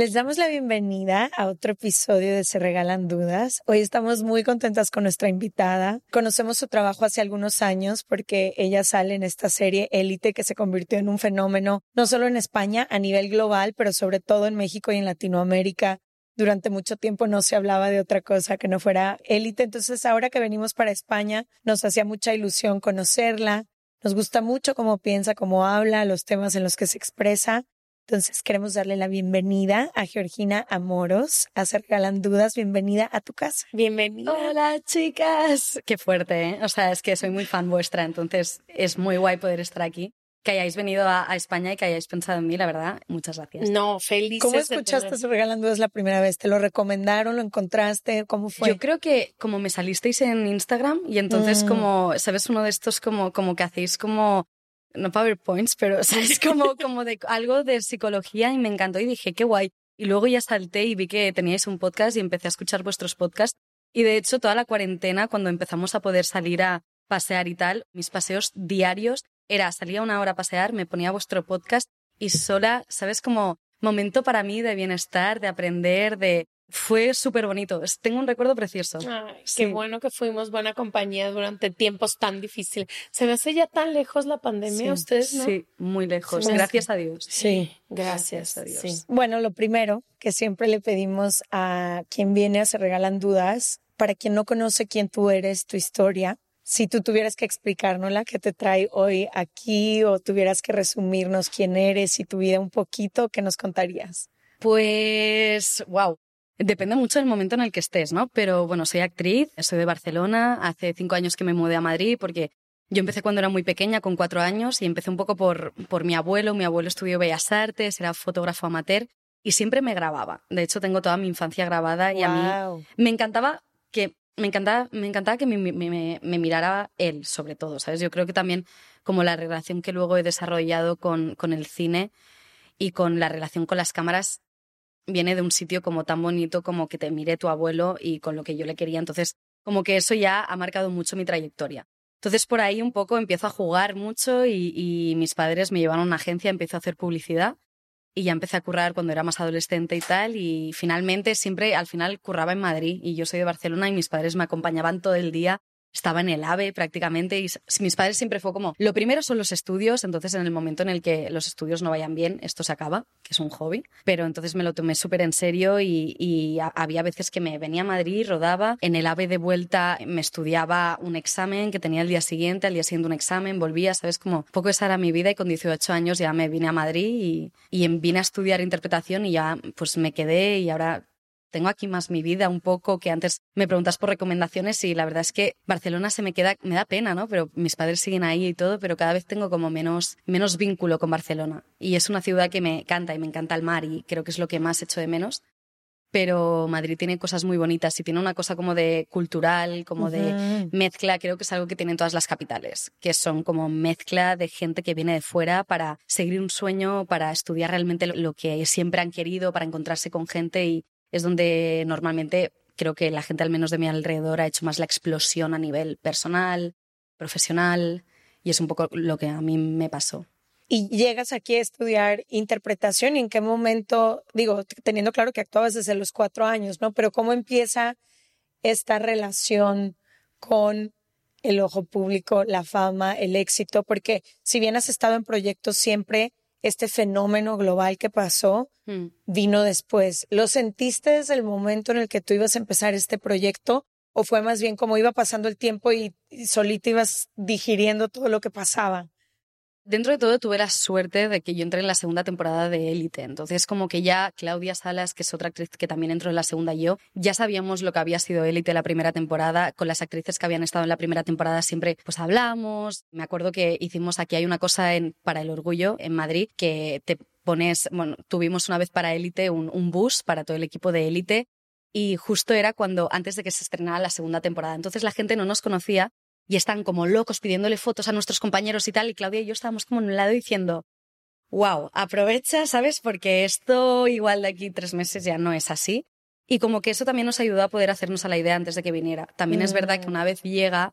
Les damos la bienvenida a otro episodio de Se Regalan Dudas. Hoy estamos muy contentas con nuestra invitada. Conocemos su trabajo hace algunos años porque ella sale en esta serie Élite que se convirtió en un fenómeno no solo en España, a nivel global, pero sobre todo en México y en Latinoamérica. Durante mucho tiempo no se hablaba de otra cosa que no fuera élite. Entonces ahora que venimos para España nos hacía mucha ilusión conocerla. Nos gusta mucho cómo piensa, cómo habla, los temas en los que se expresa. Entonces queremos darle la bienvenida a Georgina Amoros, a Se Regalan Dudas. Bienvenida a tu casa. Bienvenida. Hola chicas. Qué fuerte, ¿eh? O sea, es que soy muy fan vuestra, entonces es muy guay poder estar aquí. Que hayáis venido a, España y que hayáis pensado en mí, la verdad, muchas gracias. No, feliz. ¿Cómo escuchaste Se Regalan Dudas la primera vez? ¿Te lo recomendaron? ¿Lo encontraste? ¿Cómo fue? Yo creo que como me salisteis en Instagram y entonces mm. como, ¿sabes? Uno de estos como, como que hacéis como no PowerPoints, pero ¿sabes? Como, como de algo de psicología y me encantó y dije, qué guay. Y luego ya salté y vi que teníais un podcast y empecé a escuchar vuestros podcasts. Y de hecho, toda la cuarentena, cuando empezamos a poder salir a pasear y tal, mis paseos diarios era salía una hora a pasear, me ponía vuestro podcast y sola, ¿sabes? Como momento para mí de bienestar, de aprender, de fue súper bonito. Tengo un recuerdo precioso. Qué bueno que fuimos buena compañía durante tiempos tan difíciles. Se me hace ya tan lejos la pandemia, ustedes, ¿no? Sí, muy lejos. Gracias a Dios. Sí, gracias, a Dios. Bueno, lo primero que siempre le pedimos a quien viene a Se Regalan Dudas, para quien no conoce quién tú eres, tu historia, si tú tuvieras que explicárnosla, qué te trae hoy aquí, o tuvieras que resumirnos quién eres y tu vida un poquito, ¿qué nos contarías? Pues, wow, Depende mucho del momento en el que estés, ¿no? Pero bueno, soy actriz, soy de Barcelona, hace cinco años que me mudé a Madrid porque yo empecé cuando era muy pequeña, con cuatro años, y empecé un poco por, por mi abuelo. Mi abuelo estudió Bellas Artes, era fotógrafo amateur y siempre me grababa. De hecho, tengo toda mi infancia grabada y a mí me encantaba que me encantaba, me encantaba que me, me, me, mirara él, sobre todo, ¿sabes? Yo creo que también como la relación que luego he desarrollado con, con el cine y con la relación con las cámaras viene de un sitio como tan bonito como que te mire tu abuelo y con lo que yo le quería. Entonces, como que eso ya ha marcado mucho mi trayectoria. Entonces, por ahí un poco empiezo a jugar mucho y, mis padres me llevaron a una agencia, empiezo a hacer publicidad y ya empecé a currar cuando era más adolescente y tal. Y finalmente, siempre al final curraba en Madrid y yo soy de Barcelona y mis padres me acompañaban todo el día estaba en el AVE prácticamente y mis padres siempre fue como, lo primero son los estudios, entonces en el momento en el que los estudios no vayan bien, esto se acaba, que es un hobby, pero entonces me lo tomé súper en serio y, había veces que me venía a Madrid, rodaba, en el AVE de vuelta me estudiaba un examen que tenía el día siguiente, al día siguiente un examen, volvía, ¿sabes? Como poco esa era mi vida y con 18 años ya me vine a Madrid y, y vine a estudiar interpretación y ya pues me quedé y ahora tengo aquí más mi vida un poco, que antes me preguntas por recomendaciones y la verdad es que Barcelona se me queda, me da pena, ¿no? Pero mis padres siguen ahí y todo, pero cada vez tengo como menos, menos vínculo con Barcelona. Y es una ciudad que me encanta y me encanta el mar y creo que es lo que más echo de menos. Pero Madrid tiene cosas muy bonitas y tiene una cosa como de cultural, como de mezcla, creo que es algo que tienen todas las capitales, que son como mezcla de gente que viene de fuera para seguir un sueño, para estudiar realmente lo que siempre han querido, para encontrarse con gente y, es donde normalmente creo que la gente al menos de mi alrededor ha hecho más la explosión a nivel personal, profesional, y es un poco lo que a mí me pasó. y llegas aquí a estudiar interpretación y en qué momento, digo, teniendo claro que actuabas desde los cuatro años, ¿no? Pero cómo empieza esta relación con el ojo público, la fama, el éxito, porque si bien has estado en proyectos siempre, este fenómeno global que pasó Mm. vino después. ¿Lo sentiste desde el momento en el que tú ibas a empezar este proyecto o fue más bien como iba pasando el tiempo y, y solito ibas digiriendo todo lo que pasaba? Dentro de todo tuve la suerte de que yo entré en la segunda temporada de Élite, entonces como que ya Claudia Salas, que es otra actriz que también entró en la segunda yo, ya sabíamos lo que había sido Élite la primera temporada, con las actrices que habían estado en la primera temporada siempre pues hablamos, me acuerdo que hicimos aquí hay una cosa en para el orgullo en Madrid que te pones, bueno, tuvimos una vez para Élite un, un bus para todo el equipo de Élite y justo era cuando antes de que se estrenara la segunda temporada, entonces la gente no nos conocía y están como locos pidiéndole fotos a nuestros compañeros y tal, y Claudia y yo estábamos como en un lado diciendo, wow, aprovecha, ¿sabes? Porque esto igual de aquí tres meses ya no es así. Y como que eso también nos ayudó a poder hacernos a la idea antes de que viniera. También es verdad que una vez llega,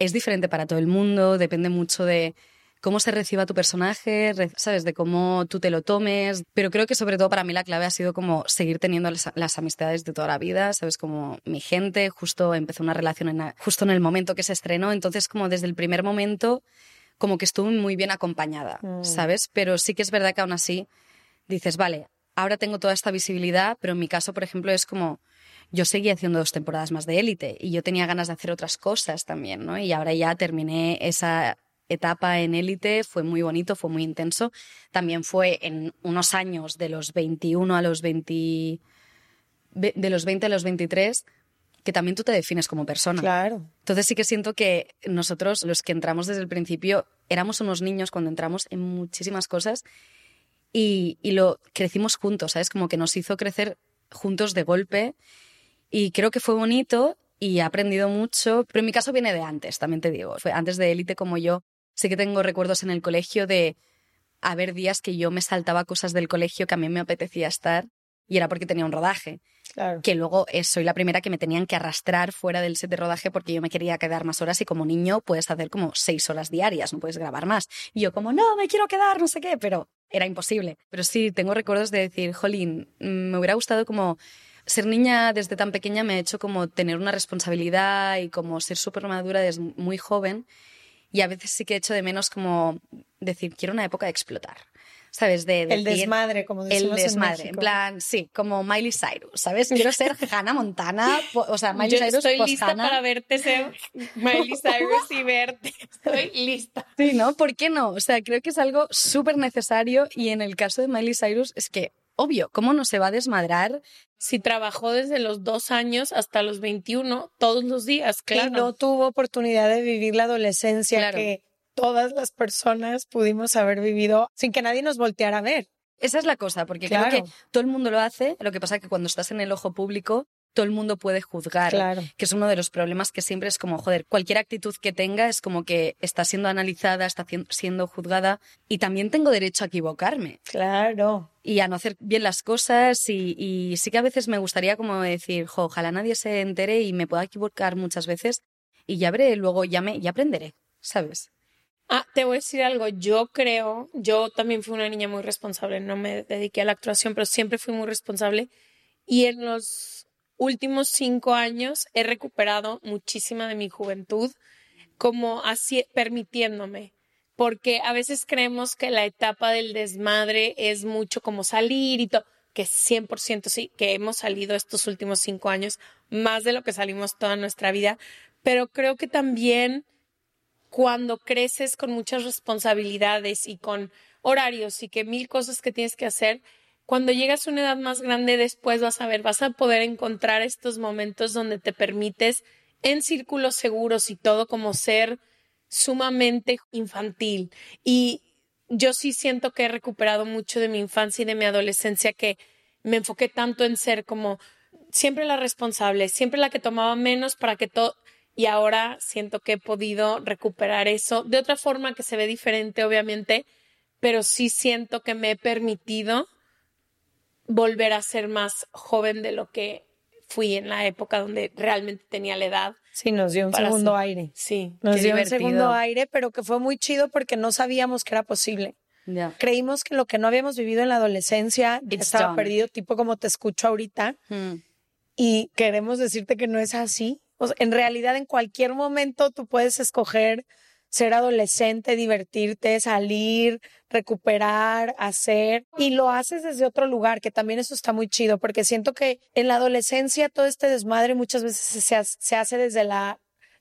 es diferente para todo el mundo, depende mucho de cómo se reciba tu personaje, sabes, de cómo tú te lo tomes, pero creo que sobre todo para mí la clave ha sido como seguir teniendo las, las amistades de toda la vida, sabes, como mi gente, justo empezó una relación en la- justo en el momento que se estrenó, entonces como desde el primer momento como que estuve muy bien acompañada, Mm. ¿sabes? Pero sí que es verdad que aún así dices, vale, ahora tengo toda esta visibilidad, pero en mi caso, por ejemplo, es como yo seguí haciendo dos temporadas más de élite y yo tenía ganas de hacer otras cosas también, ¿no? Y ahora ya terminé esa etapa en élite, fue muy bonito, fue muy intenso. También fue en unos años de los 21 a los 20 ve- de los 20 a los 23 que también tú te defines como persona. Claro. Entonces sí que siento que nosotros, los que entramos desde el principio, éramos unos niños cuando entramos en muchísimas cosas y, y lo crecimos juntos, ¿sabes? Como que nos hizo crecer juntos de golpe y creo que fue bonito y he aprendido mucho, pero en mi caso viene de antes, también te digo. Fue antes de élite como yo. Sí que tengo recuerdos en el colegio de haber días que yo me saltaba cosas del colegio que a mí me apetecía estar y era porque tenía un rodaje Claro. que luego eh, soy la primera que me tenían que arrastrar fuera del set de rodaje porque yo me quería quedar más horas y como niño puedes hacer como seis horas diarias, no puedes grabar más. Y yo como, no, me quiero quedar, no sé qué, pero era imposible. Pero sí, tengo recuerdos de decir, jolín, mm, me hubiera gustado como... Ser niña desde tan pequeña me ha hecho como tener una responsabilidad y como ser súper madura desde muy joven. Y a veces sí que he hecho de menos como decir, quiero una época de explotar. ¿Sabes? De El decir- desmadre, como el decimos en desmadre, en, México. plan, sí, como Miley Cyrus, ¿sabes? Quiero ser Hannah Montana, o sea, Miley Yo Cyrus estoy lista Hannah. para verte ser Miley Cyrus y verte. Estoy lista. Sí, ¿no? ¿Por qué no? O sea, creo que es algo súper necesario y en el caso de Miley Cyrus es que, obvio, ¿cómo no se va a desmadrar? Si trabajó desde los dos años hasta los 21, todos los días, claro. Y no tuvo oportunidad de vivir la adolescencia Claro. que todas las personas pudimos haber vivido sin que nadie nos volteara a ver. Esa es la cosa, porque Claro. creo que todo el mundo lo hace, lo que pasa es que cuando estás en el ojo público, todo el mundo puede juzgar. Claro. que es uno de los problemas que siempre es como, joder, cualquier actitud que tenga es como que está siendo analizada, está siendo juzgada y también tengo derecho a equivocarme Claro. y a no hacer bien las cosas y, y sí que a veces me gustaría como decir, jo, ojalá nadie se entere y me pueda equivocar muchas veces y ya veré, luego ya, me, ya aprenderé, ¿sabes? Ah, te voy a decir algo. Yo creo, yo también fui una niña muy responsable. No me dediqué a la actuación, pero siempre fui muy responsable. Y en los últimos cinco años he recuperado muchísima de mi juventud, como así permitiéndome. Porque a veces creemos que la etapa del desmadre es mucho como salir y todo, que 100% sí, que hemos salido estos últimos cinco años más de lo que salimos toda nuestra vida. Pero creo que también cuando creces con muchas responsabilidades y con horarios y que mil cosas que tienes que hacer, cuando llegas a una edad más grande después vas a ver, vas a poder encontrar estos momentos donde te permites en círculos seguros y todo como ser sumamente infantil. Y yo sí siento que he recuperado mucho de mi infancia y de mi adolescencia que me enfoqué tanto en ser como siempre la responsable, siempre la que tomaba menos para que todo y ahora siento que he podido recuperar eso de otra forma que se ve diferente, obviamente, pero sí siento que me he permitido volver a ser más joven de lo que fui en la época donde realmente tenía la edad. Sí, nos dio un segundo ser- aire. Sí. Nos dio divertido. un segundo aire, pero que fue muy chido porque no sabíamos que era posible. Creímos que lo que no habíamos vivido en la adolescencia ya estaba done. perdido, tipo como te escucho ahorita, Mm. y queremos decirte que no es así. O sea, en realidad, en cualquier momento tú puedes escoger ser adolescente, divertirte, salir, recuperar, hacer, y lo haces desde otro lugar, que también eso está muy chido, porque siento que en la adolescencia todo este desmadre muchas veces se, ha- se hace desde la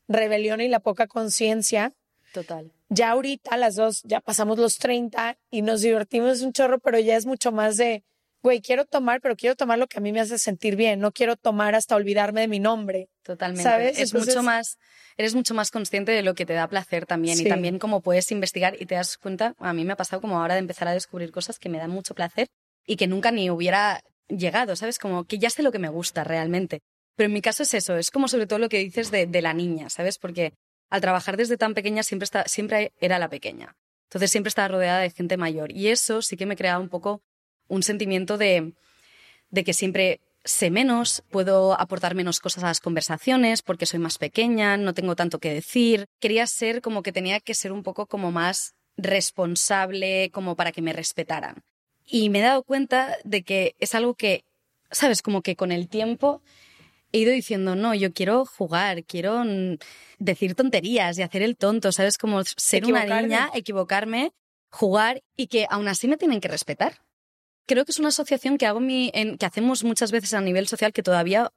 rebelión y la poca conciencia. Total. Ya ahorita las dos ya pasamos los 30 y nos divertimos un chorro, pero ya es mucho más de, güey, quiero tomar, pero quiero tomar lo que a mí me hace sentir bien, no quiero tomar hasta olvidarme de mi nombre. Totalmente. ¿Sabes? Es Entonces- mucho más, eres mucho más consciente de lo que te da placer también Sí. y también como puedes investigar y te das cuenta, a mí me ha pasado como ahora de empezar a descubrir cosas que me dan mucho placer y que nunca ni hubiera llegado, ¿sabes? Como que ya sé lo que me gusta realmente. Pero en mi caso es eso, es como sobre todo lo que dices de, de la niña, ¿sabes? Porque al trabajar desde tan pequeña siempre, está, siempre era la pequeña. Entonces siempre estaba rodeada de gente mayor y eso sí que me creaba un poco un sentimiento de, de que siempre sé menos, puedo aportar menos cosas a las conversaciones porque soy más pequeña, no tengo tanto que decir. Quería ser como que tenía que ser un poco como más responsable, como para que me respetaran. Y me he dado cuenta de que es algo que, sabes, como que con el tiempo he ido diciendo, no, yo quiero jugar, quiero decir tonterías y hacer el tonto, ¿sabes? Como ser una niña, equivocarme, jugar y que aún así me tienen que respetar creo que es una asociación que hago mi, en- que hacemos muchas veces a nivel social que todavía,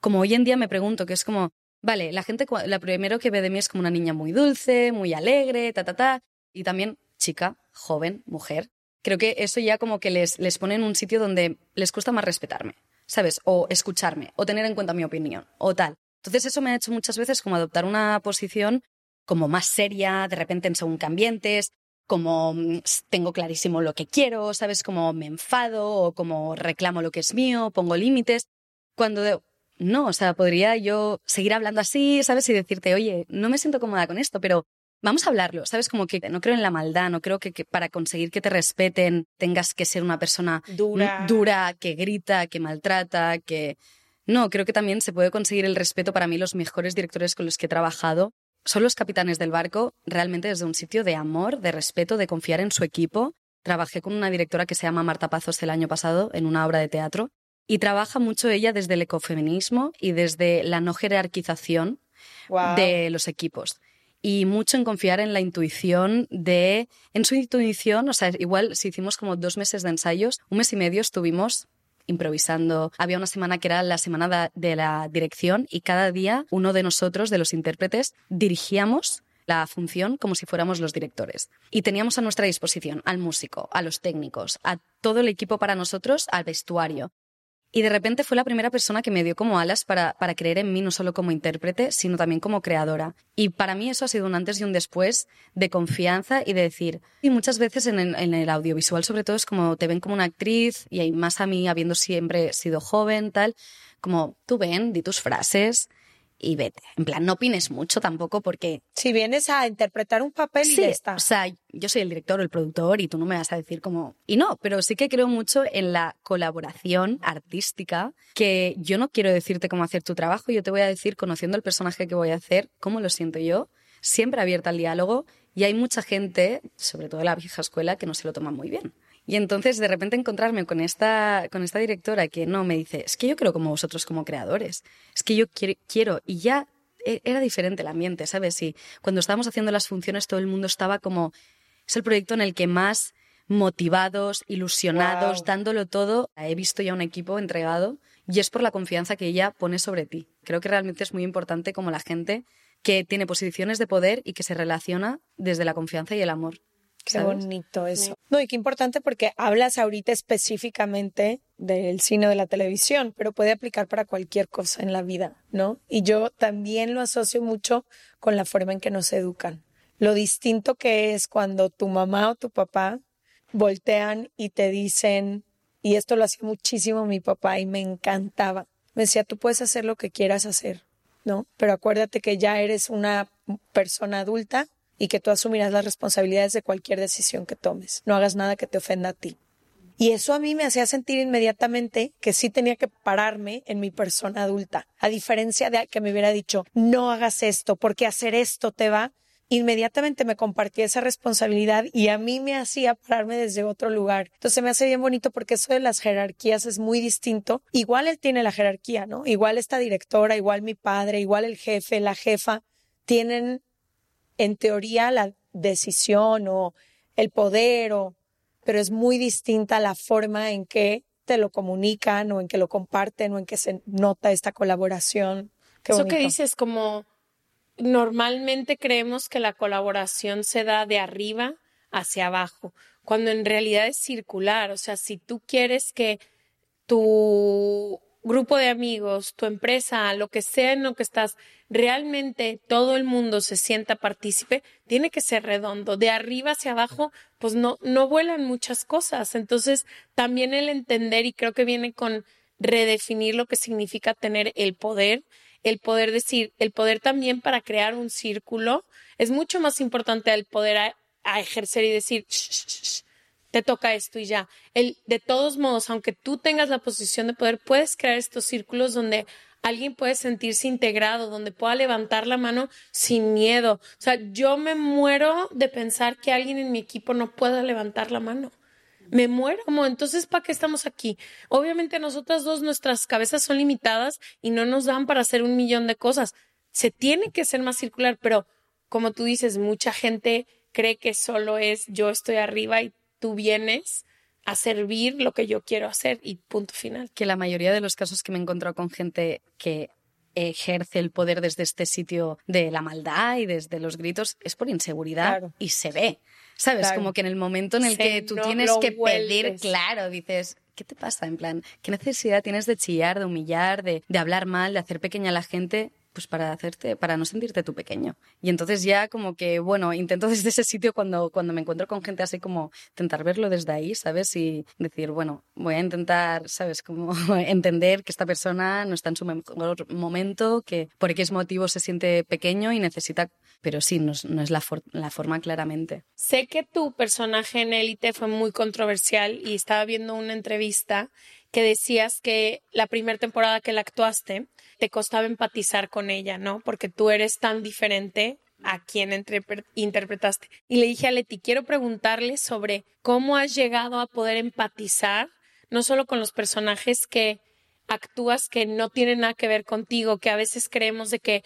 como hoy en día me pregunto, que es como, vale, la gente, la primero que ve de mí es como una niña muy dulce, muy alegre, ta, ta, ta, y también chica, joven, mujer. Creo que eso ya como que les, les pone en un sitio donde les cuesta más respetarme, ¿sabes? O escucharme, o tener en cuenta mi opinión, o tal. Entonces eso me ha hecho muchas veces como adoptar una posición como más seria, de repente en según qué ambientes, como mm, tengo clarísimo lo que quiero, ¿sabes? Como me enfado o como reclamo lo que es mío, pongo límites. Cuando de- no, o sea, podría yo seguir hablando así, ¿sabes? Y decirte, oye, no me siento cómoda con esto, pero vamos a hablarlo, ¿sabes? Como que no creo en la maldad, no creo que, que para conseguir que te respeten tengas que ser una persona Dura. dura, que grita, que maltrata, que... No, creo que también se puede conseguir el respeto. Para mí, los mejores directores con los que he trabajado son los capitanes del barco, realmente desde un sitio de amor, de respeto, de confiar en su equipo. Trabajé con una directora que se llama Marta Pazos el año pasado en una obra de teatro y trabaja mucho ella desde el ecofeminismo y desde la no jerarquización Wow. de los equipos. Y mucho en confiar en la intuición de. En su intuición, o sea, igual si hicimos como dos meses de ensayos, un mes y medio estuvimos improvisando. Había una semana que era la semana de la dirección y cada día uno de nosotros, de los intérpretes, dirigíamos la función como si fuéramos los directores. Y teníamos a nuestra disposición al músico, a los técnicos, a todo el equipo para nosotros, al vestuario. Y de repente fue la primera persona que me dio como alas para, para creer en mí, no solo como intérprete, sino también como creadora. Y para mí eso ha sido un antes y un después de confianza y de decir, y muchas veces en en el audiovisual sobre todo es como te ven como una actriz y hay más a mí habiendo siempre sido joven, tal, como tú ven, di tus frases y vete. En plan, no opines mucho tampoco porque Si vienes a interpretar un papel y Sí, ya está. o sea, yo soy el director o el productor y tú no me vas a decir como... Y no, pero sí que creo mucho en la colaboración artística, que yo no quiero decirte cómo hacer tu trabajo, yo te voy a decir, conociendo el personaje que voy a hacer, cómo lo siento yo, siempre abierta al diálogo y hay mucha gente, sobre todo de la vieja escuela, que no se lo toma muy bien. Y entonces de repente encontrarme con esta, con esta directora que no me dice, es que yo creo como vosotros como creadores, es que yo quiero, quiero y ya e- era diferente el ambiente, ¿sabes? Y cuando estábamos haciendo las funciones todo el mundo estaba como, es el proyecto en el que más motivados, ilusionados, dándolo todo, he visto ya un equipo entregado y es por la confianza que ella pone sobre ti. Creo que realmente es muy importante como la gente que tiene posiciones de poder y que se relaciona desde la confianza y el amor. Qué ¿sabes? bonito eso. No, y qué importante porque hablas ahorita específicamente del cine o de la televisión, pero puede aplicar para cualquier cosa en la vida, ¿no? Y yo también lo asocio mucho con la forma en que nos educan. Lo distinto que es cuando tu mamá o tu papá voltean y te dicen, y esto lo hacía muchísimo mi papá y me encantaba. Me decía, tú puedes hacer lo que quieras hacer, ¿no? Pero acuérdate que ya eres una persona adulta y que tú asumirás las responsabilidades de cualquier decisión que tomes. No hagas nada que te ofenda a ti. Y eso a mí me hacía sentir inmediatamente que sí tenía que pararme en mi persona adulta. A diferencia de que me hubiera dicho, no hagas esto, porque hacer esto te va. inmediatamente me compartía esa responsabilidad y a mí me hacía pararme desde otro lugar. Entonces me hace bien bonito porque eso de las jerarquías es muy distinto. Igual él tiene la jerarquía, ¿no? Igual esta directora, igual mi padre, igual el jefe, la jefa, tienen en teoría la decisión o el poder o pero es muy distinta la forma en que te lo comunican o en que lo comparten o en que se nota esta colaboración. Eso que dices como normalmente creemos que la colaboración se da de arriba hacia abajo, cuando en realidad es circular. O sea, si tú quieres que tu grupo de amigos, tu empresa, lo que sea en lo que estás, realmente todo el mundo se sienta partícipe, tiene que ser redondo. De arriba hacia abajo, pues no, no vuelan muchas cosas. Entonces, también el entender, y creo que viene con redefinir lo que significa tener el poder el poder decir, el poder también para crear un círculo es mucho más importante el poder a, ejercer y decir, te toca esto y ya. El, de todos modos, aunque tú tengas la posición de poder, puedes crear estos círculos donde alguien puede sentirse integrado, donde pueda levantar la mano sin miedo. O sea, yo me muero de pensar que alguien en mi equipo no pueda levantar la mano me muero, entonces ¿para qué estamos aquí? Obviamente nosotras dos, nuestras cabezas son limitadas y no nos dan para hacer un millón de cosas. Se tiene que ser más circular, pero como tú dices, mucha gente cree que solo es yo estoy arriba y tú vienes a servir lo que yo quiero hacer y punto final. Que la mayoría de los casos que me he encontrado con gente que ejerce el poder desde este sitio de la maldad y desde los gritos es por inseguridad y se ve. ¿Sabes? Como que en el momento en el que tú tienes que pedir, claro, dices, ¿qué te pasa? En plan, ¿qué necesidad tienes de chillar, de humillar, de, de hablar mal, de hacer pequeña a la gente? Pues para hacerte, para no sentirte tú pequeño. Y entonces ya como que, bueno, intento desde ese sitio cuando, cuando me encuentro con gente así como intentar verlo desde ahí, ¿sabes? Y decir, bueno, voy a intentar, ¿sabes? Como entender que esta persona no está en su mejor momento, que por X motivo se siente pequeño y necesita, pero sí, no, es la, la forma claramente. Sé que tu personaje en Élite fue muy controversial y estaba viendo una entrevista que decías que la primera temporada que la actuaste te costaba empatizar con ella, ¿no? Porque tú eres tan diferente a quien interpretaste. Y le dije a Leti, quiero preguntarle sobre cómo has llegado a poder empatizar, no solo con los personajes que actúas que no tienen nada que ver contigo, que a veces creemos de que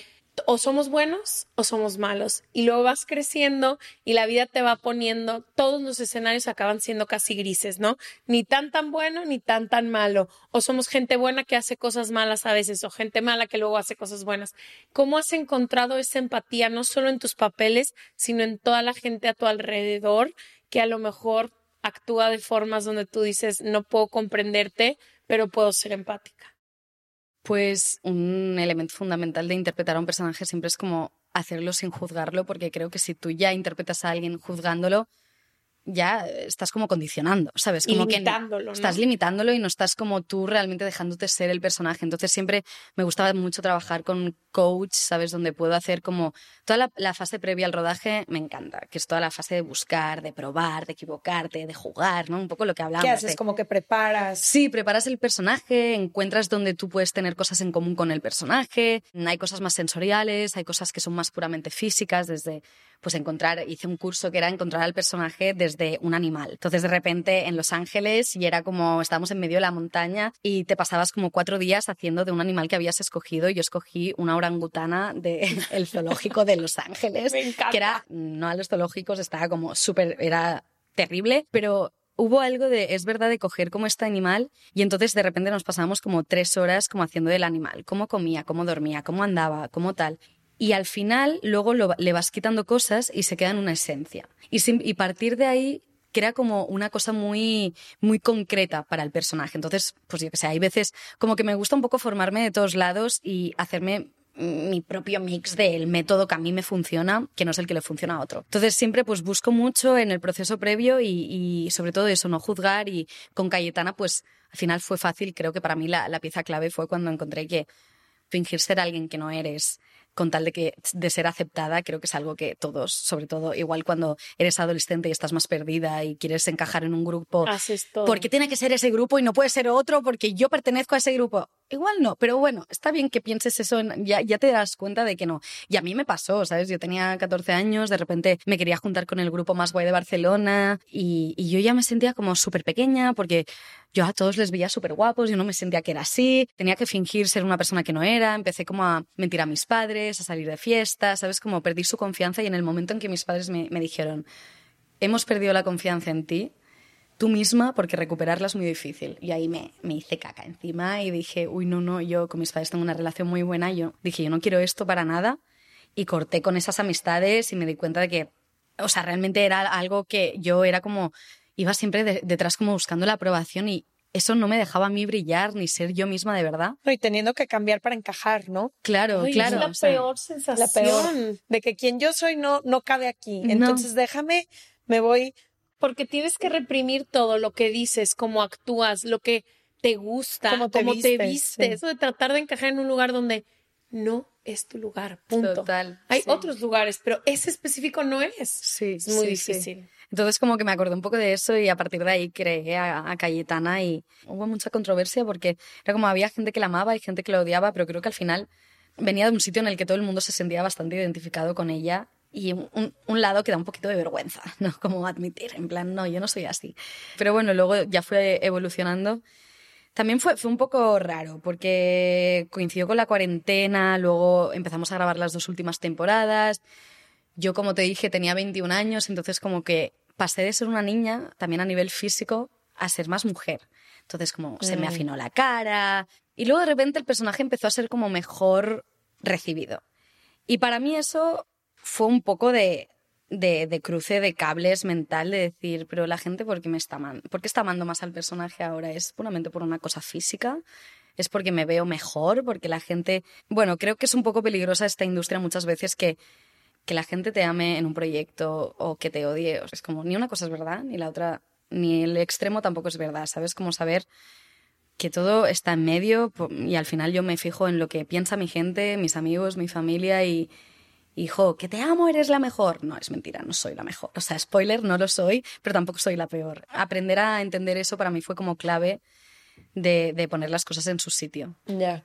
o somos buenos o somos malos. Y luego vas creciendo y la vida te va poniendo, todos los escenarios acaban siendo casi grises, ¿no? Ni tan tan bueno ni tan tan malo. O somos gente buena que hace cosas malas a veces o gente mala que luego hace cosas buenas. ¿Cómo has encontrado esa empatía no solo en tus papeles, sino en toda la gente a tu alrededor que a lo mejor actúa de formas donde tú dices, no puedo comprenderte, pero puedo ser empática? Pues un elemento fundamental de interpretar a un personaje siempre es como hacerlo sin juzgarlo, porque creo que si tú ya interpretas a alguien juzgándolo, ya estás como condicionando, ¿sabes? Como que estás limitándolo y no estás como tú realmente dejándote ser el personaje. Entonces siempre me gustaba mucho trabajar con coach, ¿sabes? Donde puedo hacer como toda la, fase previa al rodaje me encanta, que es toda la fase de buscar, de probar, de equivocarte, de jugar, ¿no? Un poco lo que hablamos. ¿Qué haces? Como que preparas. Sí, preparas el personaje, encuentras donde tú puedes tener cosas en común con el personaje, hay cosas más sensoriales, hay cosas que son más puramente físicas, desde pues encontrar, hice un curso que era encontrar al personaje desde un animal. Entonces de repente en Los Ángeles y era como estábamos en medio de la montaña y te pasabas como cuatro días haciendo de un animal que habías escogido. Yo escogí una orangutana del el zoológico de Los Ángeles, que era, no a los zoológicos, estaba como súper, era terrible, pero hubo algo de, es verdad, de coger como este animal y entonces de repente nos pasábamos como tres horas como haciendo del animal, cómo comía, cómo dormía, cómo andaba, cómo tal y al final luego le vas quitando cosas y se queda en una esencia. Y, y partir de ahí crea como una cosa muy, muy concreta para el personaje. Entonces, pues yo que sé, hay veces como que me gusta un poco formarme de todos lados y hacerme mi propio mix del método que a mí me funciona, que no es el que le funciona a otro. Entonces siempre pues busco mucho en el proceso previo y, sobre todo eso, no juzgar y con Cayetana pues al final fue fácil, creo que para mí la pieza clave fue cuando encontré que fingir ser alguien que no eres con tal de que de ser aceptada, creo que es algo que todos, sobre todo igual cuando eres adolescente y estás más perdida y quieres encajar en un grupo, Haces todo. ¿por qué tiene que ser ese grupo y no puede ser otro? Porque yo pertenezco a ese grupo. igual no, pero bueno, está bien que pienses eso, ya, ya te das cuenta de que no. Y a mí me pasó, ¿sabes? Yo tenía 14 años, de repente me quería juntar con el grupo más guay de Barcelona y, y yo ya me sentía como súper pequeña porque yo a todos les veía súper guapos, yo no me sentía que era así, tenía que fingir ser una persona que no era, empecé como a mentir a mis padres, a salir de fiestas, ¿sabes? Como perdí su confianza y en el momento en que mis padres me, me dijeron, hemos perdido la confianza en ti, tú misma, porque recuperarla es muy difícil. Y ahí me, me hice caca encima y dije, uy, no, no, yo con mis padres tengo una relación muy buena, yo dije, yo no quiero esto para nada. Y corté con esas amistades y me di cuenta de que, o sea, realmente era algo que yo era como, iba siempre detrás como buscando la aprobación y eso no me dejaba a mí brillar ni ser yo misma de verdad. Y teniendo que cambiar para encajar, ¿no? Claro, claro. Es la peor sensación. La peor. De que quien yo soy no, no cabe aquí. Entonces déjame, me voy porque tienes que reprimir todo lo que dices, cómo actúas, lo que te gusta, cómo te vistes. Eso de tratar de encajar en un lugar donde no es tu lugar, punto. Total. Hay otros lugares, pero ese específico no es. Sí, es muy difícil. Entonces como que me acordé un poco de eso y a partir de ahí creé a, a, Cayetana y hubo mucha controversia porque era como había gente que la amaba y gente que la odiaba, pero creo que al final venía de un sitio en el que todo el mundo se sentía bastante identificado con ella y un, un, lado que da un poquito de vergüenza, ¿no? Como admitir, en plan, no, yo no soy así. Pero bueno, luego ya fue evolucionando. También fue, fue un poco raro porque coincidió con la cuarentena, luego empezamos a grabar las dos últimas temporadas. Yo, como te dije, tenía 21 años, entonces como que pasé de ser una niña, también a nivel físico, a ser más mujer. Entonces como se me mm. afinó la cara y luego de repente el personaje empezó a ser como mejor recibido. Y para mí eso fue un poco de, de, cruce de cables mental de decir, pero la gente, ¿por qué, me está amando? ¿por qué está amando más al personaje ahora? ¿Es puramente por una cosa física? ¿Es porque me veo mejor? Porque la gente... Bueno, creo que es un poco peligrosa esta industria muchas veces que, que la gente te ame en un proyecto o que te odie. es como, ni una cosa es verdad, ni la otra, ni el extremo tampoco es verdad. ¿Sabes? Como saber que todo está en medio y al final yo me fijo en lo que piensa mi gente, mis amigos, mi familia y, hijo, que te amo, eres la mejor. No, es mentira, no soy la mejor. O sea, spoiler, no lo soy, pero tampoco soy la peor. Aprender a entender eso para mí fue como clave de, de poner las cosas en su sitio. Ya.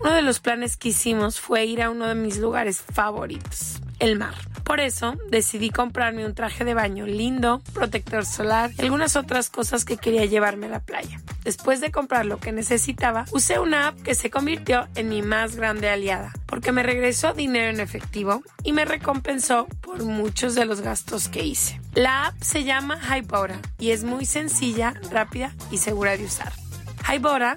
Uno de los planes que hicimos fue ir a uno de mis lugares favoritos, el mar. Por eso decidí comprarme un traje de baño lindo, protector solar y algunas otras cosas que quería llevarme a la playa. Después de comprar lo que necesitaba, usé una app que se convirtió en mi más grande aliada, porque me regresó dinero en efectivo y me recompensó por muchos de los gastos que hice. La app se llama Hypora y es muy sencilla, rápida y segura de usar. Hybora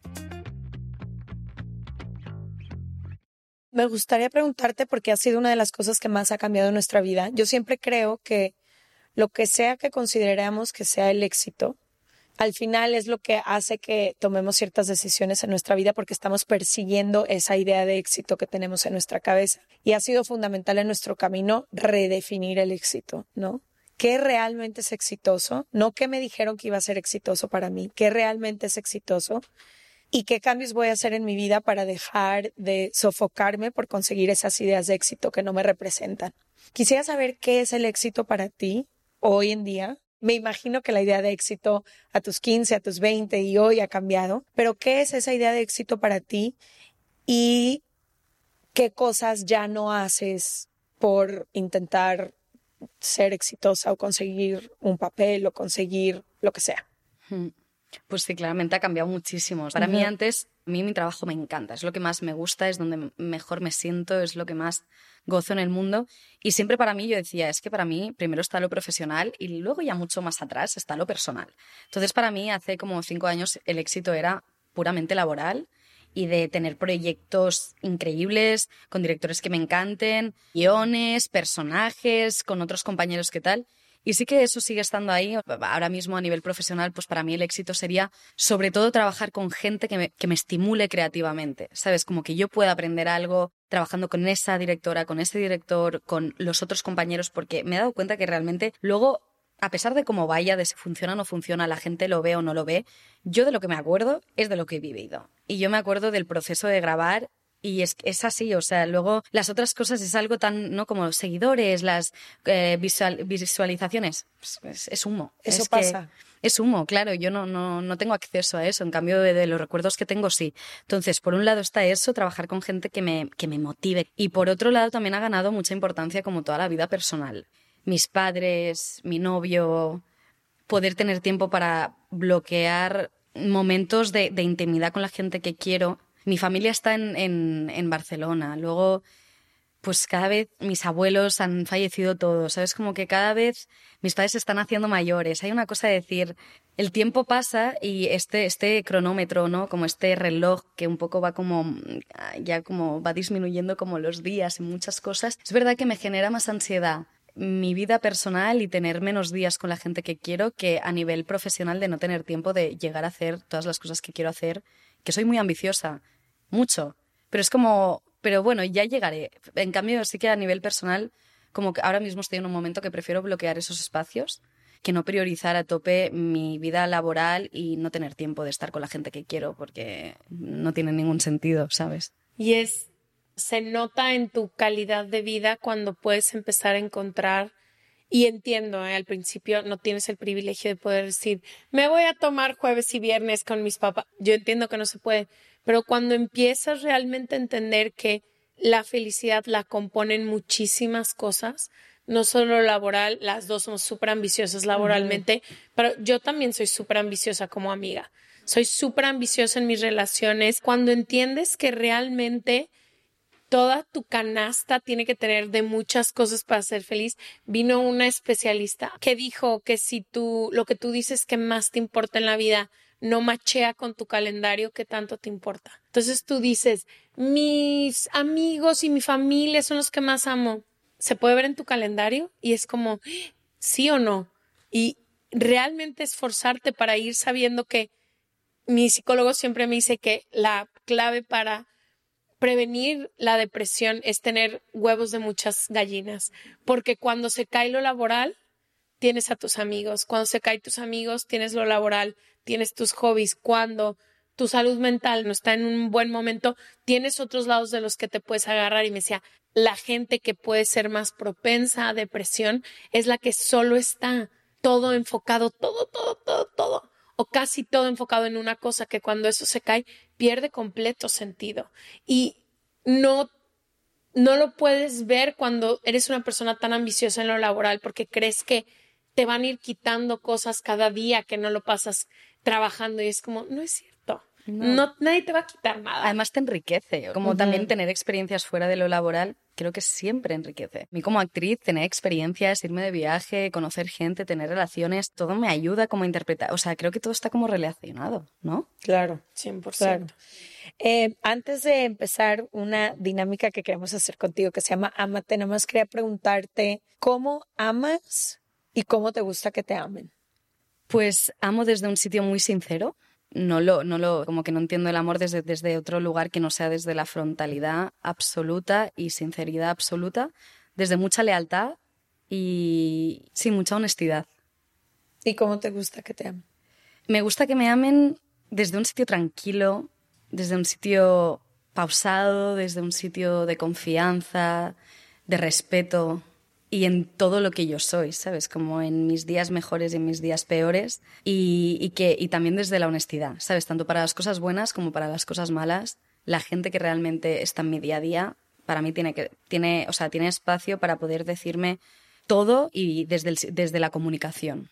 Me gustaría preguntarte porque ha sido una de las cosas que más ha cambiado nuestra vida. Yo siempre creo que lo que sea que consideremos que sea el éxito, al final es lo que hace que tomemos ciertas decisiones en nuestra vida porque estamos persiguiendo esa idea de éxito que tenemos en nuestra cabeza. Y ha sido fundamental en nuestro camino redefinir el éxito, ¿no? ¿Qué realmente es exitoso? No qué me dijeron que iba a ser exitoso para mí, qué realmente es exitoso y qué cambios voy a hacer en mi vida para dejar de sofocarme por conseguir esas ideas de éxito que no me representan. Quisiera saber qué es el éxito para ti hoy en día me imagino que la idea de éxito a tus 15, a tus 20 y hoy ha cambiado, pero ¿qué es esa idea de éxito para ti y qué cosas ya no haces por intentar ser exitosa o conseguir un papel o conseguir lo que sea? Hmm. Pues sí, claramente ha cambiado muchísimo. Para mí antes, a mí mi trabajo me encanta, es lo que más me gusta, es donde mejor me siento, es lo que más gozo en el mundo. Y siempre para mí yo decía, es que para mí primero está lo profesional y luego ya mucho más atrás está lo personal. Entonces para mí hace como cinco años el éxito era puramente laboral y de tener proyectos increíbles con directores que me encanten, guiones, personajes, con otros compañeros que tal. Y sí que eso sigue estando ahí. Ahora mismo a nivel profesional, pues para mí el éxito sería sobre todo trabajar con gente que me, que me estimule creativamente. ¿Sabes? Como que yo pueda aprender algo trabajando con esa directora, con ese director, con los otros compañeros, porque me he dado cuenta que realmente luego a pesar de cómo vaya, de si funciona o no funciona, la gente lo ve o no lo ve, yo de lo que me acuerdo es de lo que he vivido. Y yo me acuerdo del proceso de grabar y es, es así, o sea, luego las otras cosas es algo tan, ¿no? Como los seguidores, las eh, visualizaciones, pues, es, humo. Eso pasa. es humo, claro, yo no, no, no tengo acceso a eso, en cambio de, los recuerdos que tengo sí. Entonces, por un lado está eso, trabajar con gente que me, que me motive. Y por otro lado también ha ganado mucha importancia como toda la vida personal. Mis padres, mi novio, poder tener tiempo para bloquear momentos de, de intimidad con la gente que quiero mi familia está en, en, Barcelona. Luego, pues cada vez mis abuelos han fallecido todos, ¿sabes? Como que cada vez mis padres se están haciendo mayores. Hay una cosa de decir, el tiempo pasa y este, este cronómetro, ¿no? Como este reloj que un poco va como, ya como va disminuyendo como los días y muchas cosas. Es verdad que me genera más ansiedad mi vida personal y tener menos días con la gente que quiero que a nivel profesional de no tener tiempo de llegar a hacer todas las cosas que quiero hacer que soy muy ambiciosa, mucho, pero es como, pero bueno, ya llegaré. En cambio, sí que a nivel personal, como que ahora mismo estoy en un momento que prefiero bloquear esos espacios que no priorizar a tope mi vida laboral y no tener tiempo de estar con la gente que quiero porque no tiene ningún sentido, ¿sabes? Y es, se nota en tu calidad de vida cuando puedes empezar a encontrar y entiendo, ¿eh? al principio no tienes el privilegio de poder decir, me voy a tomar jueves y viernes con mis papás. Yo entiendo que no se puede, pero cuando empiezas realmente a entender que la felicidad la componen muchísimas cosas, no solo laboral, las dos somos súper ambiciosas laboralmente, pero yo también soy súper ambiciosa como amiga. Soy súper ambiciosa en mis relaciones. Cuando entiendes que realmente toda tu canasta tiene que tener de muchas cosas para ser feliz. Vino una especialista que dijo que si tú, lo que tú dices que más te importa en la vida no machea con tu calendario, ¿qué tanto te importa? Entonces tú dices, mis amigos y mi familia son los que más amo. ¿Se puede ver en tu calendario? Y es como, sí o no. Y realmente esforzarte para ir sabiendo que mi psicólogo siempre me dice que la clave para prevenir la depresión es tener huevos de muchas gallinas, porque cuando se cae lo laboral, tienes a tus amigos, cuando se caen tus amigos, tienes lo laboral, tienes tus hobbies, cuando tu salud mental no está en un buen momento, tienes otros lados de los que te puedes agarrar. Y me decía, la gente que puede ser más propensa a depresión es la que solo está todo enfocado, todo, todo, todo, todo o casi todo enfocado en una cosa que cuando eso se cae pierde completo sentido y no no lo puedes ver cuando eres una persona tan ambiciosa en lo laboral porque crees que te van a ir quitando cosas cada día que no lo pasas trabajando y es como, no es cierto. No. nadie te va a quitar nada. Además te enriquece, como también tener experiencias fuera de lo laboral, creo que siempre enriquece. A mí como actriz, tener experiencias, irme de viaje, conocer gente, tener relaciones, todo me ayuda como a interpretar. O sea, creo que todo está como relacionado, ¿no? Claro, 100%. Claro. Eh, antes de empezar una dinámica que queremos hacer contigo que se llama Amate, nada más quería preguntarte, ¿cómo amas y cómo te gusta que te amen? Pues amo desde un sitio muy sincero. No lo, no lo, como que no entiendo el amor desde, desde otro lugar que no sea desde la frontalidad absoluta y sinceridad absoluta, desde mucha lealtad y sí, mucha honestidad. ¿Y cómo te gusta que te amen? Me gusta que me amen desde un sitio tranquilo, desde un sitio pausado, desde un sitio de confianza, de respeto y en todo lo que yo soy, ¿sabes? Como en mis días mejores y en mis días peores y, que, y también desde la honestidad, ¿sabes? Tanto para las cosas buenas como para las cosas malas. La gente que realmente está en mi día a día, para mí tiene, que, tiene, o sea, tiene espacio para poder decirme todo y desde, desde la comunicación.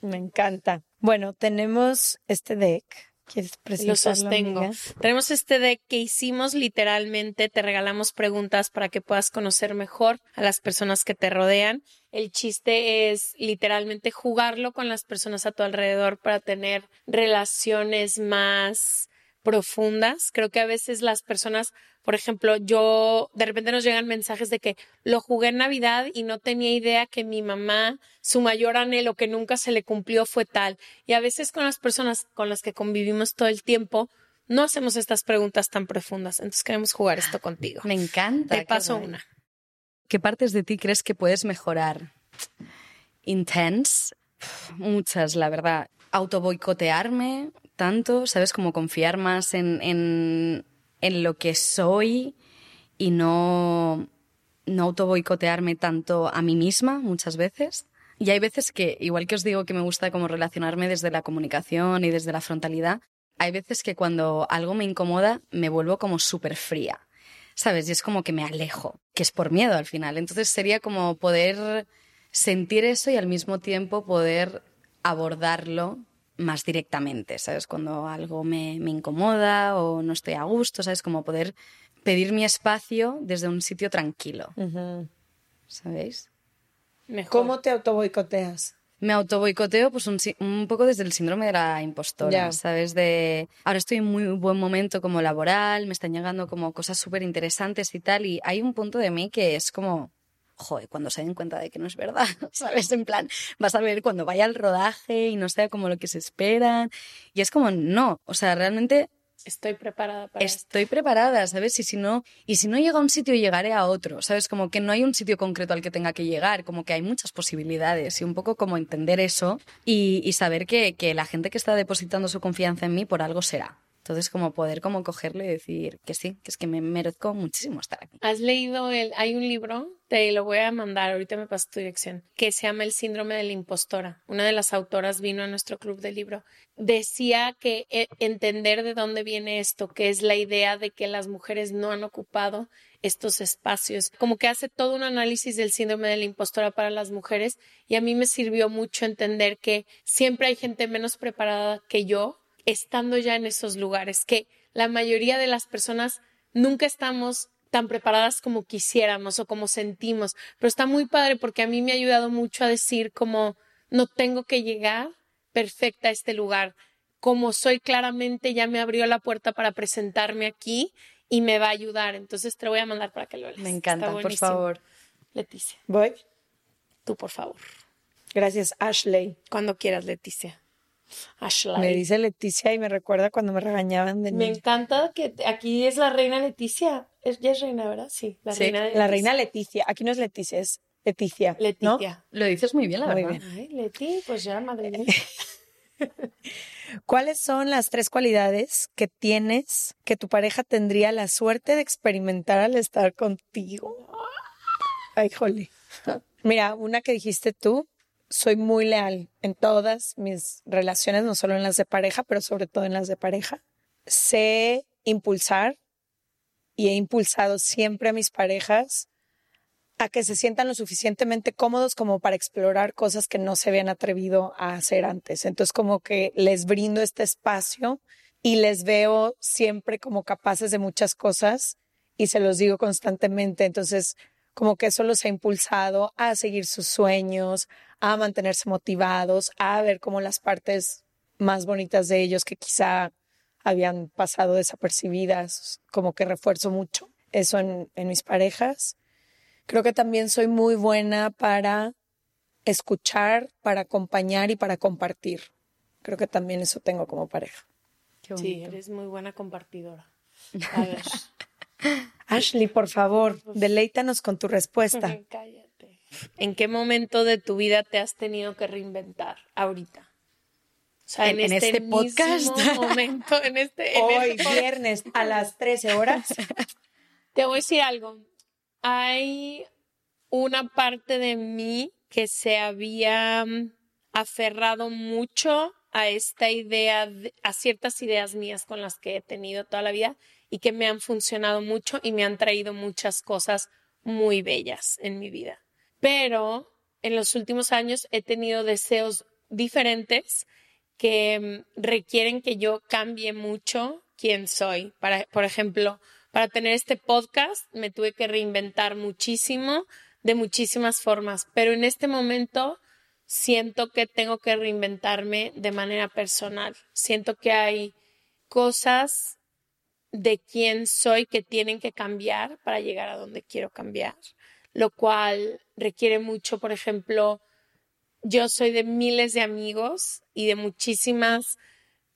Me encanta. Bueno, tenemos este deck ¿Quieres Lo sostengo. Tenemos este deck que hicimos literalmente, te regalamos preguntas para que puedas conocer mejor a las personas que te rodean. El chiste es literalmente jugarlo con las personas a tu alrededor para tener relaciones más profundas. Creo que a veces las personas, por ejemplo, yo de repente nos llegan mensajes de que lo jugué en Navidad y no tenía idea que mi mamá, su mayor anhelo que nunca se le cumplió fue tal. Y a veces con las personas con las que convivimos todo el tiempo, no hacemos estas preguntas tan profundas. Entonces queremos jugar esto contigo. Me encanta. Te paso una. ¿Qué partes de ti crees que puedes mejorar? Intense, muchas, la verdad. Autoboicotearme, tanto, ¿sabes? Como confiar más en, en, en lo que soy y no, no autoboicotearme tanto a mí misma muchas veces. Y hay veces que, igual que os digo que me gusta como relacionarme desde la comunicación y desde la frontalidad, hay veces que cuando algo me incomoda me vuelvo como súper fría, ¿sabes? Y es como que me alejo, que es por miedo al final. Entonces sería como poder sentir eso y al mismo tiempo poder abordarlo más directamente, ¿sabes? Cuando algo me, incomoda o no estoy a gusto, ¿sabes? Como poder pedir mi espacio desde un sitio tranquilo. ¿Sabéis? ¿Cómo te autoboicoteas? Me autoboicoteo pues un, un, poco desde el síndrome de la impostora, ¿sabes? De ahora estoy en muy buen momento como laboral, me están llegando como cosas súper interesantes y tal, y hay un punto de mí que es como, joder, cuando se den cuenta de que no es verdad, ¿sabes? En plan, vas a ver cuando vaya al rodaje y no sea como lo que se esperan. Y es como, no, o sea, realmente... Estoy preparada para Estoy preparada, ¿sabes? Y si no, y si no llega a un sitio, llegaré a otro, ¿sabes? Como que no hay un sitio concreto al que tenga que llegar, como que hay muchas posibilidades y un poco como entender eso y, y saber que, que la gente que está depositando su confianza en mí por algo será. Entonces, como poder como cogerlo y decir que sí, que es que me merezco muchísimo estar aquí. ¿Has leído el, hay un libro, te lo voy a mandar, ahorita me paso tu dirección, que se llama El síndrome de la impostora. Una de las autoras vino a nuestro club de libro. Decía que e, entender de dónde viene esto, que es la idea de que las mujeres no han ocupado estos espacios. Como que hace todo un análisis del síndrome de la impostora para las mujeres y a mí me sirvió mucho entender que siempre hay gente menos preparada que yo estando ya en esos lugares, que la mayoría de las personas nunca estamos tan preparadas como quisiéramos o como sentimos, pero está muy padre porque a mí me ha ayudado mucho a decir como no tengo que llegar perfecta a este lugar, como soy claramente ya me abrió la puerta para presentarme aquí y me va a ayudar, entonces te lo voy a mandar para que lo leas. Me encanta, por favor. Leticia. Voy. Tú, por favor. Gracias, Ashley. Cuando quieras, Leticia. Me dice Leticia y me recuerda cuando me regañaban de Me encanta que aquí es la reina Leticia. Es, ya es reina, ¿verdad? Sí, la reina Leticia. La reina Leticia. Aquí no es Leticia, es Leticia. Leticia. Lo dices muy bien, la verdad. Bien. Ay, Leti, pues ya, madre mía. ¿Cuáles son las tres cualidades que tienes que tu pareja tendría la suerte de experimentar al estar contigo? Ay, jole. Mira, una que dijiste tú, soy muy leal en todas mis relaciones, no solo en las de pareja, pero sobre todo en las de pareja. Sé impulsar y he impulsado siempre a mis parejas a que se sientan lo suficientemente cómodos como para explorar cosas que no se habían atrevido a hacer antes. Entonces como que les brindo este espacio y les veo siempre como capaces de muchas cosas y se los digo constantemente. Entonces como que eso los ha impulsado a seguir sus sueños, a mantenerse motivados, a ver como las partes más bonitas de ellos que quizá habían pasado desapercibidas, como que refuerzo mucho eso en, en mis parejas Creo que también soy muy buena para escuchar, para acompañar y para compartir. Creo que también eso tengo como pareja. sí, eres muy buena compartidora. A ver. Ashley, por favor, deleítanos con tu respuesta. Cállate. ¿En qué momento de tu vida te has tenido que reinventar ahorita? O sea, en, este, este podcast. momento, en este. Hoy, este viernes, a las 13 horas. Te voy a decir algo hay una parte de mí que se había mm, aferrado mucho a esta idea, a ciertas ideas mías con las que he tenido toda la vida y que me han funcionado mucho y me han traído muchas cosas muy bellas en mi vida. Pero en los últimos años he tenido deseos diferentes que mm, requieren que yo cambie mucho quién soy. Por ejemplo, para tener este podcast me tuve que reinventar muchísimo, de muchísimas formas, pero en este momento siento que tengo que reinventarme de manera personal. Siento que hay cosas de quién soy que tienen que cambiar para llegar a donde quiero cambiar, lo cual requiere mucho, por ejemplo, yo soy de miles de amigos y de muchísimas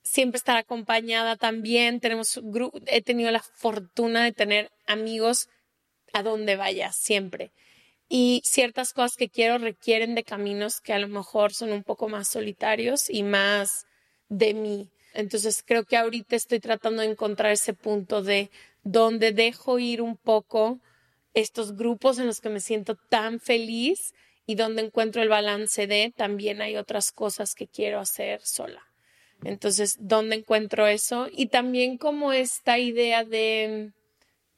siempre estar acompañada también. Tenemos he tenido la fortuna de tener amigos a donde vaya siempre. Y ciertas cosas que quiero requieren de caminos que a lo mejor son un poco más solitarios y más de mí. Entonces creo que ahorita estoy tratando de encontrar ese punto de donde dejo ir un poco estos grupos en los que me siento tan feliz y donde encuentro el balance de también hay otras cosas que quiero hacer sola. Entonces, ¿dónde encuentro eso? Y también como esta idea de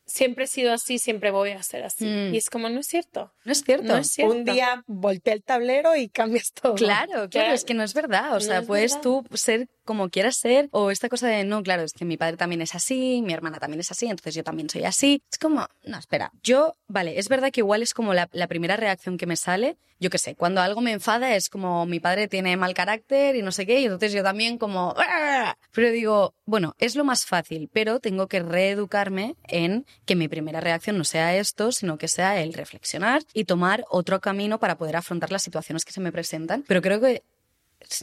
siempre he sido así, siempre voy a ser así. Mm. Y es como, no es cierto. No es cierto. Un día voltea el tablero y cambias todo. Claro, claro, es que no es verdad. O sea, puedes tú ser como quieras ser o esta cosa de, no, claro, es que mi padre también es así, mi hermana también es así, entonces yo también soy así. Es como, no, espera, yo, vale, es verdad que igual es como la, primera reacción que me sale, yo qué sé, cuando algo me enfada es como mi padre tiene mal carácter y no sé qué, y entonces yo también como, ¡Ah! pero digo, bueno, es lo más fácil, pero tengo que reeducarme en que mi primera reacción no sea esto, sino que sea el reflexionar y tomar otro camino para poder afrontar las situaciones que se me presentan. Pero creo que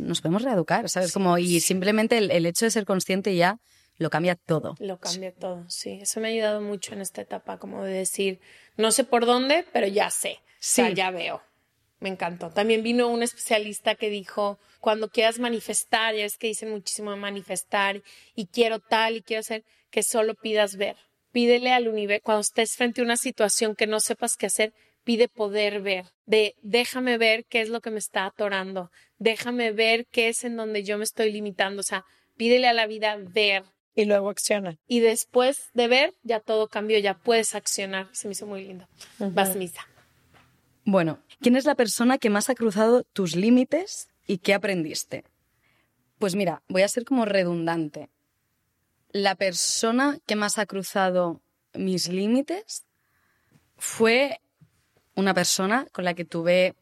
nos podemos reeducar, ¿sabes? Como, y simplemente el, hecho de ser consciente ya lo cambia todo. Lo cambia todo, sí. Eso me ha ayudado mucho en esta etapa, como de decir, no sé por dónde, pero ya sé. Sí. ya veo. Me encantó. También vino un especialista que dijo, cuando quieras manifestar, ya es que dicen muchísimo de manifestar y quiero tal y quiero hacer, que solo pidas ver. Pídele al universo, cuando estés frente a una situación que no sepas qué hacer, pide poder ver, de déjame ver qué es lo que me está atorando, déjame ver qué es en donde yo me estoy limitando, o sea, pídele a la vida ver. Y luego acciona. Y después de ver, ya todo cambió, ya puedes accionar. Se me hizo muy lindo. Vas misa. Bueno, ¿quién es la persona que más ha cruzado tus límites y qué aprendiste? Pues mira, voy a ser como redundante. La persona que más ha cruzado mis límites fue una persona con la que tuve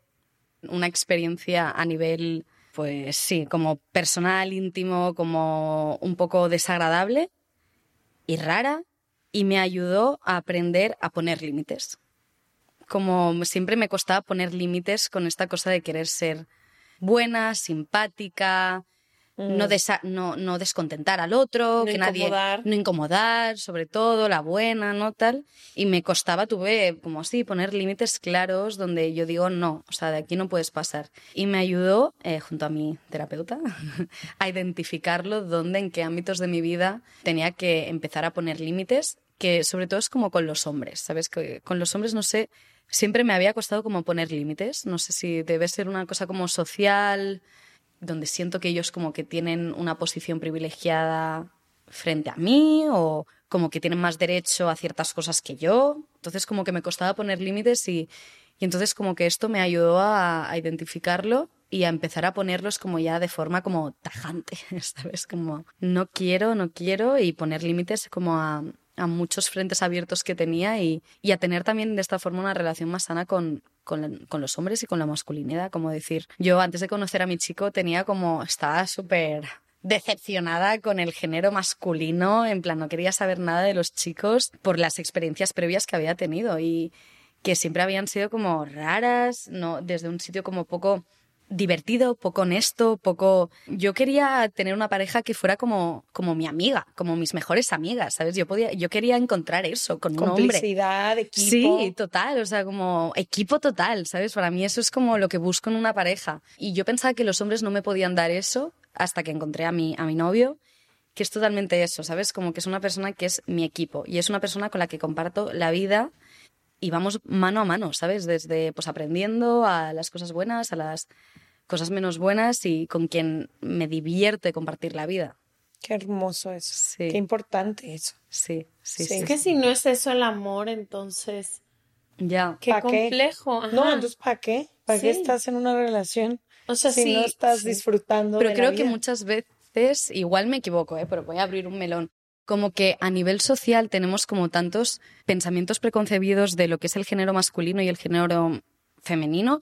una experiencia a nivel, pues sí, como personal, íntimo, como un poco desagradable y rara, y me ayudó a aprender a poner límites. Como siempre me costaba poner límites con esta cosa de querer ser buena, simpática, no, mm. no, no, descontentar al otro, que nadie no incomodar, sobre todo la buena, no tal. Y me costaba, tuve como así poner límites claros donde yo digo no, o sea, de aquí no puedes pasar. Y me ayudó eh, junto a mi terapeuta a identificarlo dónde, en qué ámbitos de mi vida tenía que empezar a poner límites, que sobre todo es como con los hombres, ¿sabes? Que con los hombres no sé, siempre me había costado como poner límites, no sé si debe ser una cosa como social donde siento que ellos como que tienen una posición privilegiada frente a mí o como que tienen más derecho a ciertas cosas que yo. Entonces como que me costaba poner límites y, y entonces como que esto me ayudó a, a identificarlo y a empezar a ponerlos como ya de forma como tajante, ¿sabes? Como no quiero, no quiero y poner límites como a, a muchos frentes abiertos que tenía y, y, a tener también de esta forma una relación más sana con, con, con, los hombres y con la masculinidad. Como decir, yo antes de conocer a mi chico tenía como, estaba súper decepcionada con el género masculino, en plan no quería saber nada de los chicos por las experiencias previas que había tenido y que siempre habían sido como raras, no desde un sitio como poco divertido, poco honesto, poco... Yo quería tener una pareja que fuera como, como mi amiga, como mis mejores amigas, ¿sabes? Yo, podía, yo quería encontrar eso con un hombre. Complicidad, equipo. Sí, total, o sea, como equipo total, ¿sabes? Para mí eso es como lo que busco en una pareja. Y yo pensaba que los hombres no me podían dar eso hasta que encontré a mi, a mi novio, que es totalmente eso, ¿sabes? Como que es una persona que es mi equipo y es una persona con la que comparto la vida y vamos mano a mano, ¿sabes? Desde pues aprendiendo a las cosas buenas, a las cosas menos buenas y con quien me divierte compartir la vida. Qué hermoso eso. Sí. Qué importante eso. Sí, sí, sí. Es que si no es eso el amor, entonces. Ya. Qué complejo. Qué? No, entonces ¿para qué? ¿Para sí. qué estás en una relación? O sea, si sí, no estás sí. disfrutando. Pero de creo la que vida. muchas veces, igual me equivoco, ¿eh? pero voy a abrir un melón. Como que a nivel social tenemos como tantos pensamientos preconcebidos de lo que es el género masculino y el género femenino,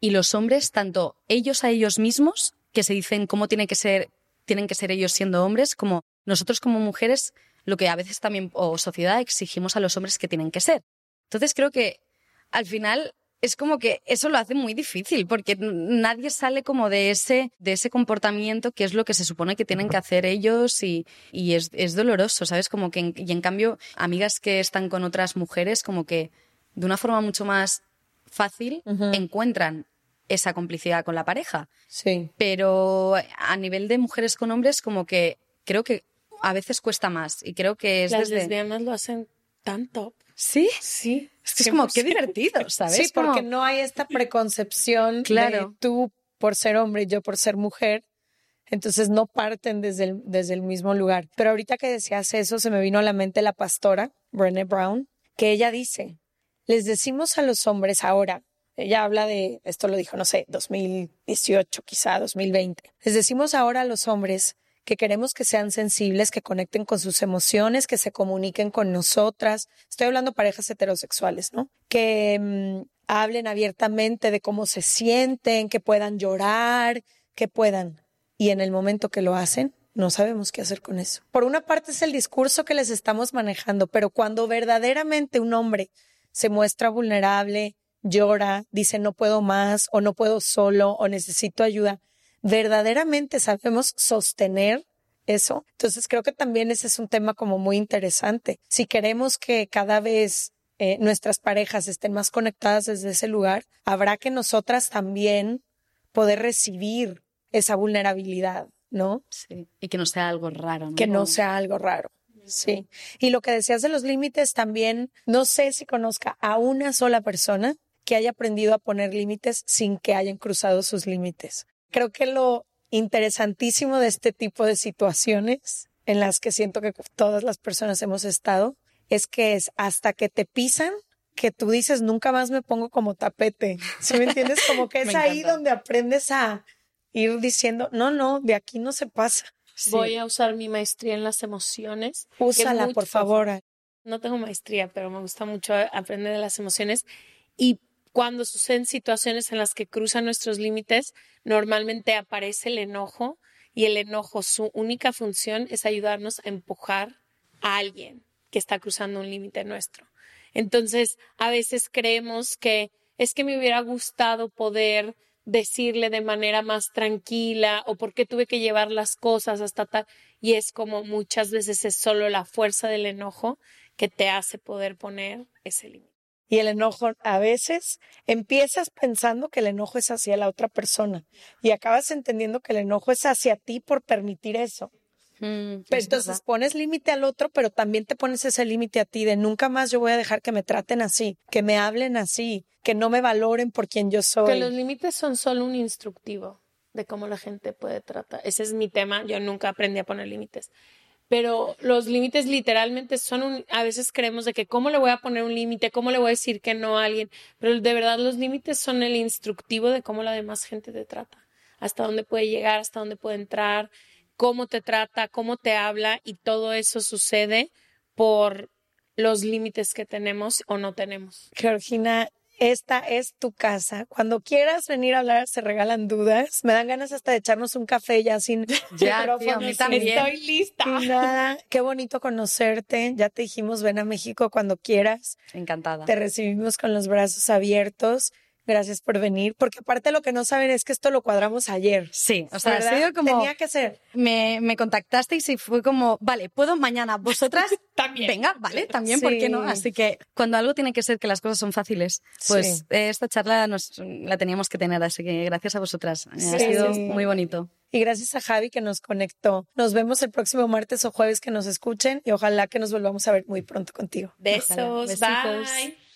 y los hombres, tanto ellos a ellos mismos, que se dicen cómo tiene que ser, tienen que ser ellos siendo hombres, como nosotros como mujeres, lo que a veces también, o sociedad, exigimos a los hombres que tienen que ser. Entonces creo que al final es como que eso lo hace muy difícil porque nadie sale como de ese, de ese comportamiento que es lo que se supone que tienen que hacer ellos y, y es, es, doloroso, ¿sabes? Como que, en, y en cambio, amigas que están con otras mujeres, como que de una forma mucho más fácil uh -huh. encuentran esa complicidad con la pareja. Sí. Pero a nivel de mujeres con hombres, como que creo que a veces cuesta más y creo que es Las desde... lesbianas lo hacen tanto. ¿Sí? Sí. Es, que es como, qué divertido, ¿sabes? Sí, porque no hay esta preconcepción claro. de tú por ser hombre y yo por ser mujer. Entonces no parten desde el, desde el mismo lugar. Pero ahorita que decías eso, se me vino a la mente la pastora, Brené Brown, que ella dice, les decimos a los hombres ahora, ella habla de, esto lo dijo, no sé, 2018, quizá 2020, les decimos ahora a los hombres que queremos que sean sensibles, que conecten con sus emociones, que se comuniquen con nosotras. Estoy hablando parejas heterosexuales, ¿no? Que mmm, hablen abiertamente de cómo se sienten, que puedan llorar, que puedan. Y en el momento que lo hacen, no sabemos qué hacer con eso. Por una parte es el discurso que les estamos manejando, pero cuando verdaderamente un hombre se muestra vulnerable, llora, dice no puedo más o no puedo solo o necesito ayuda, verdaderamente sabemos sostener eso. Entonces creo que también ese es un tema como muy interesante. Si queremos que cada vez eh, nuestras parejas estén más conectadas desde ese lugar, habrá que nosotras también poder recibir esa vulnerabilidad, ¿no? Sí. Y que no sea algo raro. ¿no? Que no sea algo raro. Sí. Y lo que decías de los límites también, no sé si conozca a una sola persona que haya aprendido a poner límites sin que hayan cruzado sus límites. Creo que lo interesantísimo de este tipo de situaciones en las que siento que todas las personas hemos estado es que es hasta que te pisan que tú dices nunca más me pongo como tapete. ¿Sí me entiendes? Como que es ahí donde aprendes a ir diciendo, no, no, de aquí no se pasa. Sí. Voy a usar mi maestría en las emociones. Úsala, mucho, por favor. No tengo maestría, pero me gusta mucho aprender de las emociones. Y cuando suceden situaciones en las que cruzan nuestros límites, normalmente aparece el enojo y el enojo, su única función es ayudarnos a empujar a alguien que está cruzando un límite nuestro. Entonces, a veces creemos que es que me hubiera gustado poder decirle de manera más tranquila o por qué tuve que llevar las cosas hasta tal. Y es como muchas veces es solo la fuerza del enojo que te hace poder poner ese límite. Y el enojo, a veces empiezas pensando que el enojo es hacia la otra persona y acabas entendiendo que el enojo es hacia ti por permitir eso. Mm, pero entonces verdad. pones límite al otro, pero también te pones ese límite a ti de nunca más yo voy a dejar que me traten así, que me hablen así, que no me valoren por quien yo soy. Que los límites son solo un instructivo de cómo la gente puede tratar. Ese es mi tema. Yo nunca aprendí a poner límites. Pero los límites literalmente son un, a veces creemos de que cómo le voy a poner un límite, cómo le voy a decir que no a alguien, pero de verdad los límites son el instructivo de cómo la demás gente te trata, hasta dónde puede llegar, hasta dónde puede entrar, cómo te trata, cómo te habla y todo eso sucede por los límites que tenemos o no tenemos. Georgina, esta es tu casa. Cuando quieras venir a hablar, se regalan dudas. Me dan ganas hasta de echarnos un café ya sin Ya, micrófono, tío, también. Estoy lista. sin nada. Qué bonito conocerte. Ya te dijimos, ven a México cuando quieras. Encantada. Te recibimos con los brazos abiertos. Gracias por venir, porque aparte lo que no saben es que esto lo cuadramos ayer. Sí, o sea, ha sido como... Tenía que ser. Me, me contactasteis y fue como, vale, puedo mañana, vosotras También. Venga, vale, también, ¿por qué no? Sí. Así que cuando algo tiene que ser que las cosas son fáciles, pues Sí. esta charla nos, la teníamos que tener, así que gracias a vosotras. Eh, Ha Sí. sido muy bonito. Y gracias a Javi que nos conectó. Nos vemos el próximo martes o jueves que nos escuchen y ojalá que nos volvamos a ver muy pronto contigo. Besos, Besitos. bye.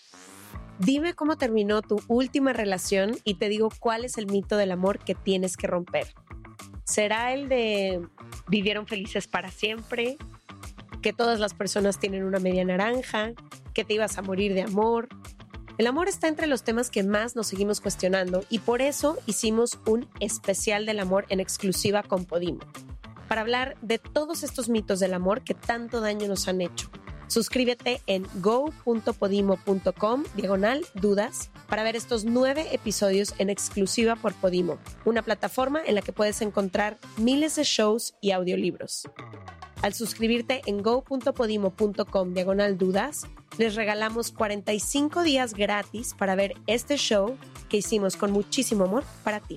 Dime cómo terminó tu última relación y te digo cuál es el mito del amor que tienes que romper. ¿Será el de vivieron felices para siempre? ¿Que todas las personas tienen una media naranja? ¿Que te ibas a morir de amor? El amor está entre los temas que más nos seguimos cuestionando y por eso hicimos un especial del amor en exclusiva con Podimo, para hablar de todos estos mitos del amor que tanto daño nos han hecho. Suscríbete en go.podimo.com diagonal dudas para ver estos nueve episodios en exclusiva por Podimo, una plataforma en la que puedes encontrar miles de shows y audiolibros. Al suscribirte en go.podimo.com diagonal dudas, les regalamos 45 días gratis para ver este show que hicimos con muchísimo amor para ti.